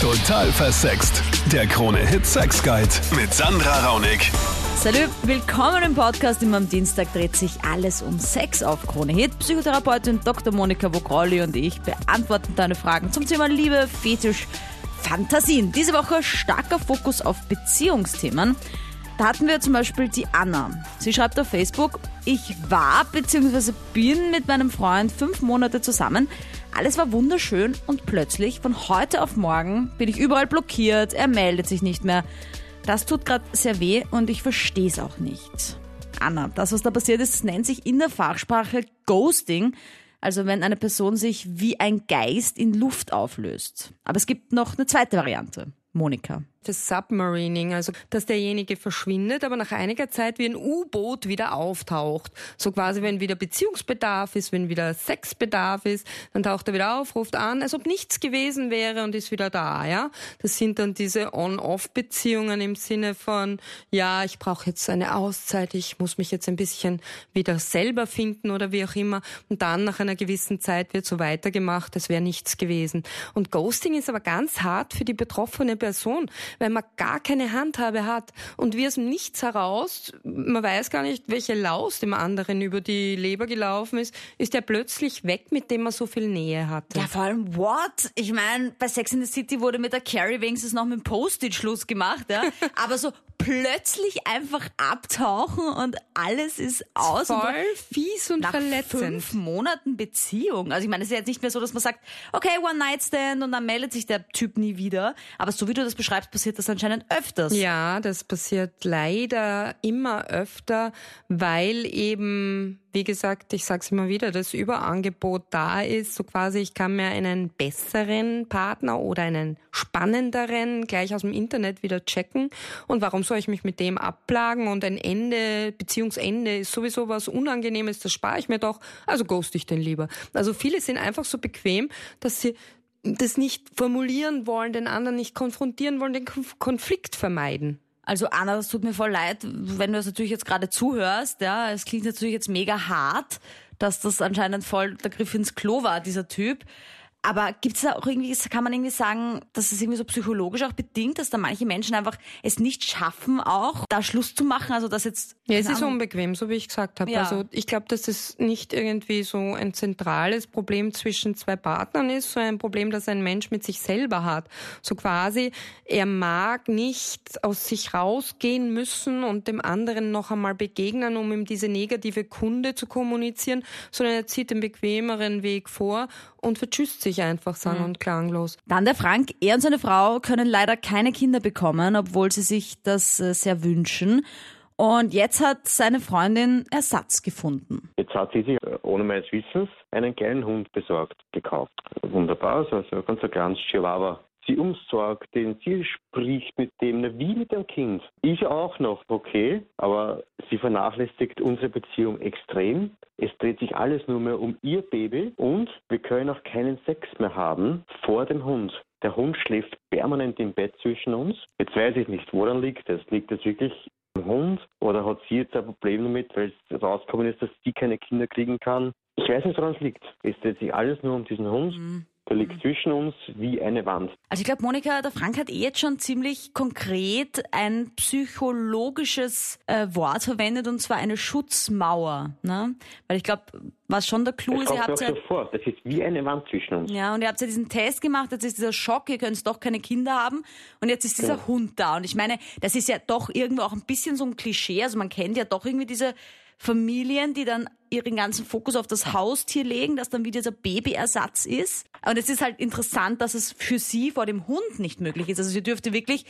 Total versext. Der Krone-Hit Sex Guide mit Sandra Raunig. Salut, willkommen im Podcast. Immer am Dienstag dreht sich alles um Sex auf Krone Hit. Psychotherapeutin Dr. Monika Vogrolli und ich beantworten deine Fragen zum Thema Liebe, Fetisch, Fantasien. Diese Woche starker Fokus auf Beziehungsthemen. Da hatten wir zum Beispiel die Anna. Sie schreibt auf Facebook, ich war bzw. bin mit meinem Freund fünf Monate zusammen. Alles war wunderschön und plötzlich von heute auf morgen bin ich überall blockiert, er meldet sich nicht mehr. Das tut gerade sehr weh und ich verstehe es auch nicht. Anna, das, was da passiert ist, nennt sich in der Fachsprache Ghosting. Also wenn eine Person sich wie ein Geist in Luft auflöst. Aber es gibt noch eine zweite Variante. Monika das Submarining, also dass derjenige verschwindet, aber nach einiger Zeit wie ein U-Boot wieder auftaucht. So quasi, wenn wieder Beziehungsbedarf ist, wenn wieder Sexbedarf ist, dann taucht er wieder auf, ruft an, als ob nichts gewesen wäre und ist wieder da, ja. Das sind dann diese On-Off-Beziehungen im Sinne von, ja, ich brauche jetzt eine Auszeit, ich muss mich jetzt ein bisschen wieder selber finden oder wie auch immer. Und dann nach einer gewissen Zeit wird so weitergemacht, als wäre nichts gewesen. Und Ghosting ist aber ganz hart für die betroffene Person weil man gar keine Handhabe hat. Und wie aus dem Nichts heraus, man weiß gar nicht, welche Laus dem anderen über die Leber gelaufen ist, ist er plötzlich weg, mit dem man so viel Nähe hatte. Ja, vor allem, what? Ich meine, bei Sex in the City wurde mit der Carrie wenigstens noch mit dem Post-it Schluss gemacht, ja. Aber so plötzlich einfach abtauchen und alles ist aus. Voll fies und nach verletzend. fünf Monaten Beziehung. Also ich meine, es ist jetzt nicht mehr so, dass man sagt, okay, One Night Stand und dann meldet sich der Typ nie wieder. Aber so wie du das beschreibst, passiert das anscheinend öfters. Ja, das passiert leider immer öfter, weil eben wie gesagt, ich sage es immer wieder, das Überangebot da ist, so quasi, ich kann mir einen besseren Partner oder einen spannenderen gleich aus dem Internet wieder checken. Und warum soll ich mich mit dem abplagen? Und ein Ende, Beziehungsende ist sowieso was Unangenehmes, das spare ich mir doch. Also ghost ich den lieber. Also viele sind einfach so bequem, dass sie das nicht formulieren wollen, den anderen nicht konfrontieren wollen, den Konflikt vermeiden. Also Anna, das tut mir voll leid, wenn du das natürlich jetzt gerade zuhörst. Ja, es klingt natürlich jetzt mega hart, dass das anscheinend voll der Griff ins Klo war, dieser Typ. Aber gibt es da auch irgendwie, kann man irgendwie sagen, dass es irgendwie so psychologisch auch bedingt, dass da manche Menschen einfach es nicht schaffen, auch da Schluss zu machen? Also dass jetzt. Ja, es ist unbequem, so wie ich gesagt habe. Ja. Also ich glaube, dass es nicht irgendwie so ein zentrales Problem zwischen zwei Partnern ist, so ein Problem, das ein Mensch mit sich selber hat. So quasi, er mag nicht aus sich rausgehen müssen und dem anderen noch einmal begegnen, um ihm diese negative Kunde zu kommunizieren, sondern er zieht den bequemeren Weg vor und vertschüsst sich einfach sang- mhm. und klanglos. Dann der Frank. Er und seine Frau können leider keine Kinder bekommen, obwohl sie sich das äh, sehr wünschen. Und jetzt hat seine Freundin Ersatz gefunden. Jetzt hat sie sich äh, ohne meines Wissens einen kleinen Hund besorgt, gekauft. Wunderbar, also ein ganz kleines Chihuahua sie umsorgt, den sie spricht mit dem, wie mit dem Kind. Ich auch noch, okay, aber sie vernachlässigt unsere Beziehung extrem. Es dreht sich alles nur mehr um ihr Baby und wir können auch keinen Sex mehr haben vor dem Hund. Der Hund schläft permanent im Bett zwischen uns. Jetzt weiß ich nicht, woran liegt es? Liegt es wirklich am Hund oder hat sie jetzt ein Problem damit, weil es rausgekommen ist, dass sie keine Kinder kriegen kann? Ich weiß nicht, woran es liegt. Es dreht sich alles nur um diesen Hund. Mhm. Der liegt zwischen uns wie eine Wand. Also ich glaube, Monika, der Frank hat eh jetzt schon ziemlich konkret ein psychologisches äh, Wort verwendet und zwar eine Schutzmauer. Ne? Weil ich glaube, was schon der Clou das ist, ihr habt ja... Sofort. Das ist wie eine Wand zwischen uns. Ja, und ihr habt ja diesen Test gemacht, jetzt ist dieser Schock, ihr könnt doch keine Kinder haben und jetzt ist dieser ja. Hund da. Und ich meine, das ist ja doch irgendwo auch ein bisschen so ein Klischee. Also man kennt ja doch irgendwie diese Familien, die dann ihren ganzen Fokus auf das Haustier legen, das dann wieder dieser Babyersatz ist. Und es ist halt interessant, dass es für sie vor dem Hund nicht möglich ist. Also sie dürfte wirklich,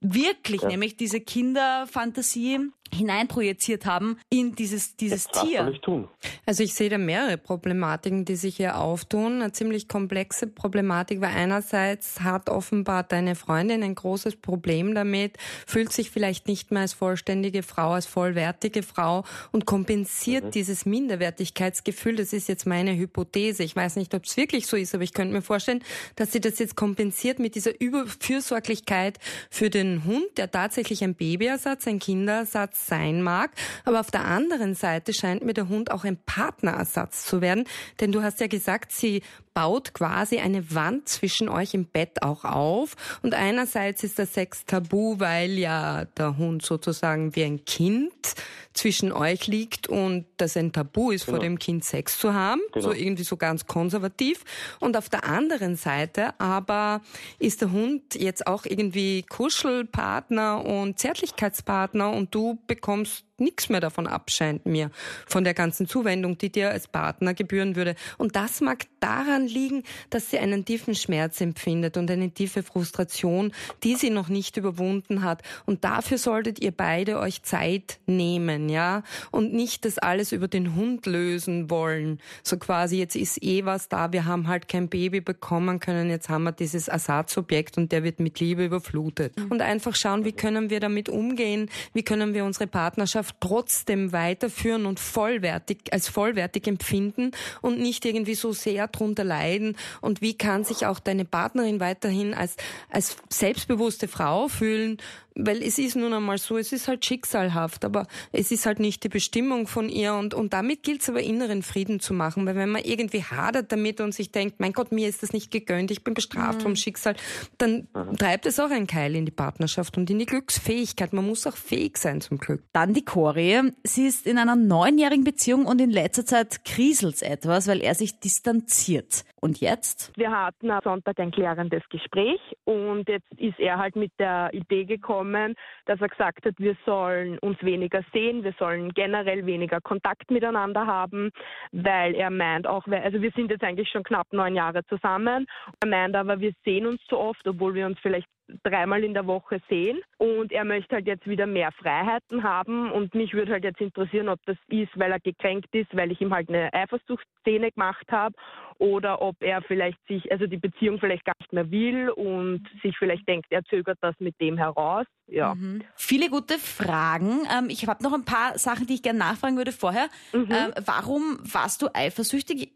wirklich ja. nämlich diese Kinderfantasie hineinprojiziert haben in dieses, dieses das Tier. Ich tun. Also ich sehe da mehrere Problematiken, die sich hier auftun. Eine ziemlich komplexe Problematik, weil einerseits hat offenbar deine Freundin ein großes Problem damit, fühlt sich vielleicht nicht mehr als vollständige Frau, als vollwertige Frau und kompensiert mhm. dieses Minderwertigkeitsgefühl. Das ist jetzt meine Hypothese. Ich weiß nicht, ob es wirklich so ist, aber ich könnte mir vorstellen, dass sie das jetzt kompensiert mit dieser Überfürsorglichkeit für den Hund, der tatsächlich ein Babyersatz, ein Kinderersatz Ersatz sein mag. Aber auf der anderen Seite scheint mir der Hund auch ein Partnerersatz zu werden. Denn du hast ja gesagt, sie baut quasi eine Wand zwischen euch im Bett auch auf. Und einerseits ist der Sex tabu, weil ja der Hund sozusagen wie ein Kind zwischen euch liegt und das ein Tabu ist, genau. vor dem Kind Sex zu haben. Genau. So irgendwie so ganz konservativ. Und auf der anderen Seite aber ist der Hund jetzt auch irgendwie Kuschelpartner und Zärtlichkeitspartner und du bekommst nichts mehr davon abscheint mir, von der ganzen Zuwendung, die dir als Partner gebühren würde. Und das mag daran liegen, dass sie einen tiefen Schmerz empfindet und eine tiefe Frustration, die sie noch nicht überwunden hat. Und dafür solltet ihr beide euch Zeit nehmen, ja, und nicht das alles über den Hund lösen wollen. So quasi, jetzt ist eh was da, wir haben halt kein Baby bekommen können, jetzt haben wir dieses Ersatzobjekt und der wird mit Liebe überflutet. Mhm. Und einfach schauen, wie können wir damit umgehen, wie können wir unsere Partnerschaft Partnerschaft trotzdem weiterführen und vollwertig, als vollwertig empfinden und nicht irgendwie so sehr drunter leiden? Und wie kann sich auch deine Partnerin weiterhin als, als selbstbewusste Frau fühlen weil es ist nun einmal so, es ist halt schicksalhaft, aber es ist halt nicht die Bestimmung von ihr und, und damit gilt es aber inneren Frieden zu machen, weil wenn man irgendwie hadert damit und sich denkt, mein Gott, mir ist das nicht gegönnt, ich bin bestraft mhm. vom Schicksal, dann mhm. treibt es auch ein Keil in die Partnerschaft und in die Glücksfähigkeit. Man muss auch fähig sein zum Glück. Dann die Cori. Sie ist in einer neunjährigen Beziehung und in letzter Zeit kriselt etwas, weil er sich distanziert. Und jetzt? Wir hatten am Sonntag ein klärendes Gespräch und jetzt ist er halt mit der Idee gekommen, dass er gesagt hat, wir sollen uns weniger sehen, wir sollen generell weniger Kontakt miteinander haben, weil er meint auch, also wir sind jetzt eigentlich schon knapp neun Jahre zusammen. Er meint aber, wir sehen uns zu oft, obwohl wir uns vielleicht dreimal in der Woche sehen und er möchte halt jetzt wieder mehr Freiheiten haben und mich würde halt jetzt interessieren, ob das ist, weil er gekränkt ist, weil ich ihm halt eine Eifersuchtsszene gemacht habe oder ob er vielleicht sich, also die Beziehung vielleicht gar nicht mehr will und sich vielleicht denkt, er zögert das mit dem heraus. Ja. Mhm. Viele gute Fragen. Ähm, ich habe noch ein paar Sachen, die ich gerne nachfragen würde vorher. Mhm. Ähm, warum warst du eifersüchtig?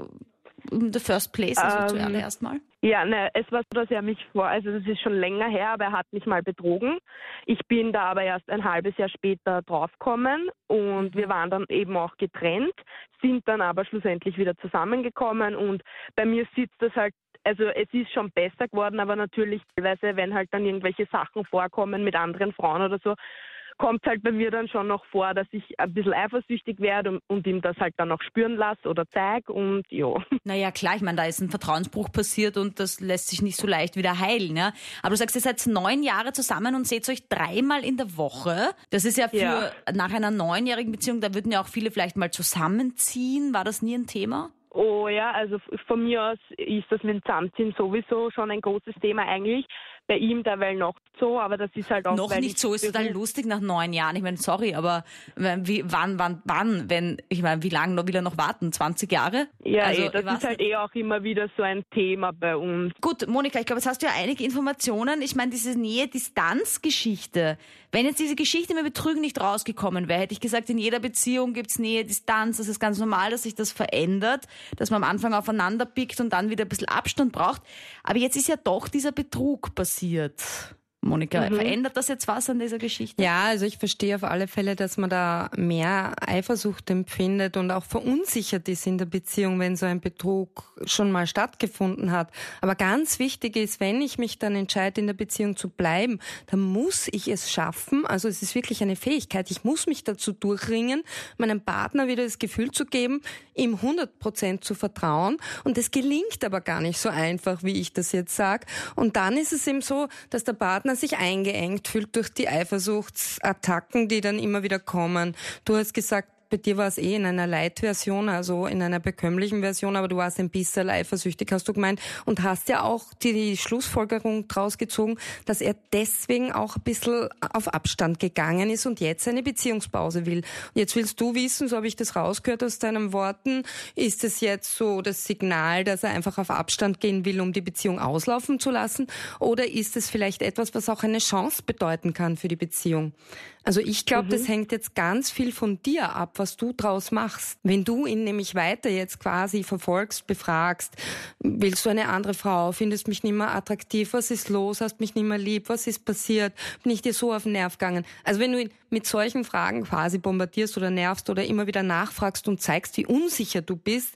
In the first place, also ähm, zuallererst mal? Ja, ne, es war so, dass er mich vor, also das ist schon länger her, aber er hat mich mal betrogen. Ich bin da aber erst ein halbes Jahr später draufgekommen und wir waren dann eben auch getrennt, sind dann aber schlussendlich wieder zusammengekommen und bei mir sitzt das halt also es ist schon besser geworden, aber natürlich teilweise, wenn halt dann irgendwelche Sachen vorkommen mit anderen Frauen oder so, kommt halt bei mir dann schon noch vor, dass ich ein bisschen eifersüchtig werde und, und ihm das halt dann auch spüren lasse oder zeige und ja. Naja, klar, ich meine, da ist ein Vertrauensbruch passiert und das lässt sich nicht so leicht wieder heilen. Ja? Aber du sagst, ihr seid neun Jahre zusammen und seht euch dreimal in der Woche. Das ist ja für ja. nach einer neunjährigen Beziehung, da würden ja auch viele vielleicht mal zusammenziehen. War das nie ein Thema? Oh ja, also von mir aus ist das mit dem Zusammenziehen sowieso schon ein großes Thema eigentlich bei ihm derweil noch so, aber das ist halt auch. Noch nicht so, ist total lustig nach neun Jahren. Ich meine, sorry, aber wie, wann, wann, wann, wenn, ich meine, wie lange will er noch warten? 20 Jahre? Ja, also, ey, das ist halt eh auch immer wieder so ein Thema bei uns. Gut, Monika, ich glaube, jetzt hast du ja einige Informationen. Ich meine, diese Nähe-Distanz-Geschichte. Wenn jetzt diese Geschichte mit Betrügen nicht rausgekommen wäre, hätte ich gesagt, in jeder Beziehung gibt's Nähe-Distanz. Das ist ganz normal, dass sich das verändert, dass man am Anfang aufeinander pickt und dann wieder ein bisschen Abstand braucht. Aber jetzt ist ja doch dieser Betrug passiert passiert. Monika, mhm. verändert das jetzt was an dieser Geschichte? Ja, also ich verstehe auf alle Fälle, dass man da mehr Eifersucht empfindet und auch verunsichert ist in der Beziehung, wenn so ein Betrug schon mal stattgefunden hat. Aber ganz wichtig ist, wenn ich mich dann entscheide, in der Beziehung zu bleiben, dann muss ich es schaffen. Also es ist wirklich eine Fähigkeit. Ich muss mich dazu durchringen, meinem Partner wieder das Gefühl zu geben, ihm 100 Prozent zu vertrauen. Und es gelingt aber gar nicht so einfach, wie ich das jetzt sage. Und dann ist es eben so, dass der Partner sich eingeengt fühlt durch die Eifersuchtsattacken, die dann immer wieder kommen. Du hast gesagt, bei dir war es eh in einer Light-Version, also in einer bekömmlichen Version, aber du warst ein bisschen eifersüchtig, hast du gemeint, und hast ja auch die, die Schlussfolgerung draus gezogen, dass er deswegen auch ein bisschen auf Abstand gegangen ist und jetzt eine Beziehungspause will. Und jetzt willst du wissen, so habe ich das rausgehört aus deinen Worten, ist es jetzt so das Signal, dass er einfach auf Abstand gehen will, um die Beziehung auslaufen zu lassen, oder ist es vielleicht etwas, was auch eine Chance bedeuten kann für die Beziehung? Also ich glaube, mhm. das hängt jetzt ganz viel von dir ab, was du draus machst. Wenn du ihn nämlich weiter jetzt quasi verfolgst, befragst, willst du eine andere Frau, findest mich nicht mehr attraktiv, was ist los, hast mich nicht mehr lieb, was ist passiert, bin ich dir so auf den Nerv gegangen. Also wenn du ihn mit solchen Fragen quasi bombardierst oder nervst oder immer wieder nachfragst und zeigst, wie unsicher du bist,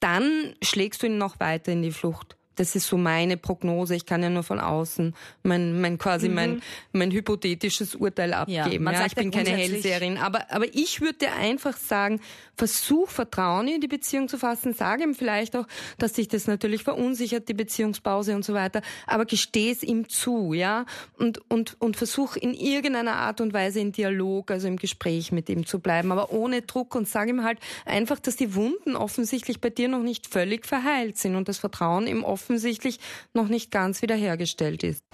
dann schlägst du ihn noch weiter in die Flucht. Das ist so meine Prognose. Ich kann ja nur von außen mein, mein quasi mhm. mein, mein hypothetisches Urteil abgeben. Ja, ja ich bin keine Hellseherin. Aber, aber ich würde dir einfach sagen, versuch Vertrauen in die Beziehung zu fassen. Sag ihm vielleicht auch, dass sich das natürlich verunsichert, die Beziehungspause und so weiter. Aber gesteh es ihm zu, ja. Und, und, und versuch in irgendeiner Art und Weise in Dialog, also im Gespräch mit ihm zu bleiben. Aber ohne Druck und sag ihm halt einfach, dass die Wunden offensichtlich bei dir noch nicht völlig verheilt sind und das Vertrauen im Offen offensichtlich noch nicht ganz wiederhergestellt ist.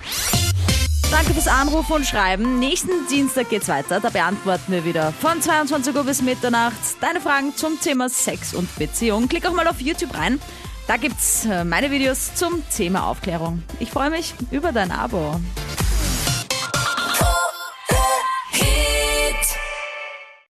Danke fürs Anrufen und Schreiben. Nächsten Dienstag geht's weiter. Da beantworten wir wieder von 22 Uhr bis Mitternacht deine Fragen zum Thema Sex und Beziehung. Klick auch mal auf YouTube rein. Da gibt's äh, meine Videos zum Thema Aufklärung. Ich freue mich über dein Abo.